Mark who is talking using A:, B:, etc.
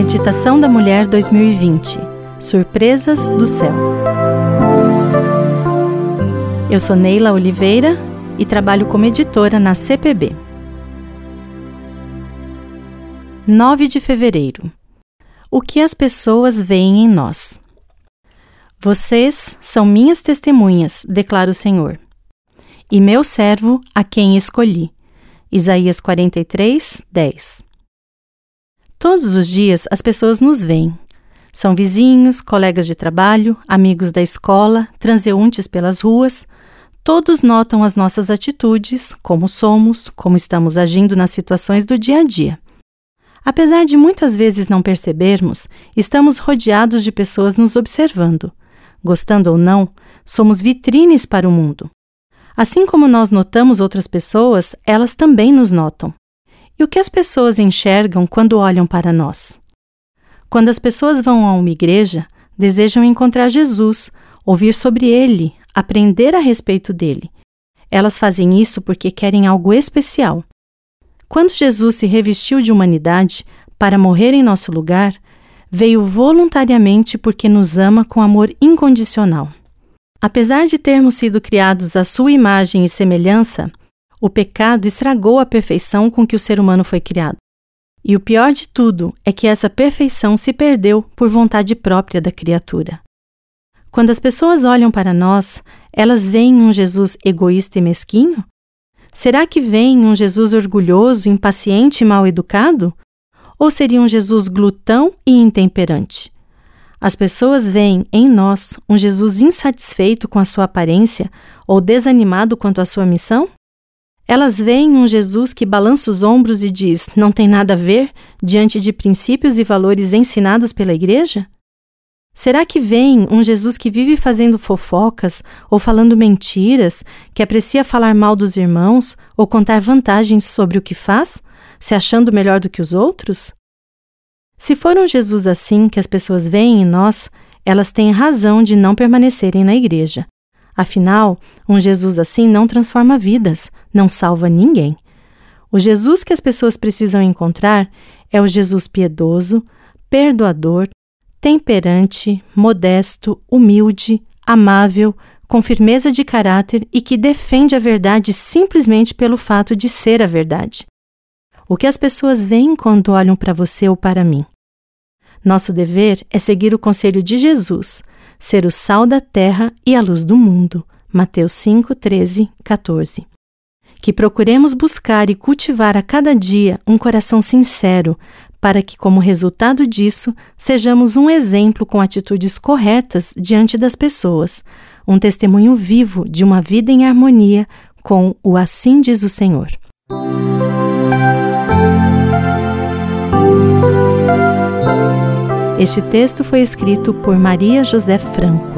A: Meditação da Mulher 2020 Surpresas do Céu. Eu sou Neila Oliveira e trabalho como editora na CPB. 9 de fevereiro. O que as pessoas veem em nós? Vocês são minhas testemunhas, declara o Senhor, e meu servo a quem escolhi. Isaías 43, 10. Todos os dias as pessoas nos veem. São vizinhos, colegas de trabalho, amigos da escola, transeuntes pelas ruas. Todos notam as nossas atitudes, como somos, como estamos agindo nas situações do dia a dia. Apesar de muitas vezes não percebermos, estamos rodeados de pessoas nos observando. Gostando ou não, somos vitrines para o mundo. Assim como nós notamos outras pessoas, elas também nos notam. E o que as pessoas enxergam quando olham para nós? Quando as pessoas vão a uma igreja, desejam encontrar Jesus, ouvir sobre ele, aprender a respeito dele. Elas fazem isso porque querem algo especial. Quando Jesus se revestiu de humanidade para morrer em nosso lugar, veio voluntariamente porque nos ama com amor incondicional. Apesar de termos sido criados à sua imagem e semelhança, o pecado estragou a perfeição com que o ser humano foi criado. E o pior de tudo é que essa perfeição se perdeu por vontade própria da criatura. Quando as pessoas olham para nós, elas veem um Jesus egoísta e mesquinho? Será que veem um Jesus orgulhoso, impaciente e mal educado? Ou seria um Jesus glutão e intemperante? As pessoas veem em nós um Jesus insatisfeito com a sua aparência ou desanimado quanto à sua missão? Elas veem um Jesus que balança os ombros e diz: não tem nada a ver diante de princípios e valores ensinados pela Igreja? Será que veem um Jesus que vive fazendo fofocas ou falando mentiras, que aprecia falar mal dos irmãos ou contar vantagens sobre o que faz, se achando melhor do que os outros? Se for um Jesus assim que as pessoas veem em nós, elas têm razão de não permanecerem na igreja. Afinal, um Jesus assim não transforma vidas, não salva ninguém. O Jesus que as pessoas precisam encontrar é o Jesus piedoso, perdoador, temperante, modesto, humilde, amável, com firmeza de caráter e que defende a verdade simplesmente pelo fato de ser a verdade. O que as pessoas veem quando olham para você ou para mim? Nosso dever é seguir o conselho de Jesus, ser o sal da terra e a luz do mundo. Mateus 5, 13, 14. Que procuremos buscar e cultivar a cada dia um coração sincero, para que, como resultado disso, sejamos um exemplo com atitudes corretas diante das pessoas, um testemunho vivo de uma vida em harmonia com o Assim diz o Senhor. Este texto foi escrito por Maria José Franco.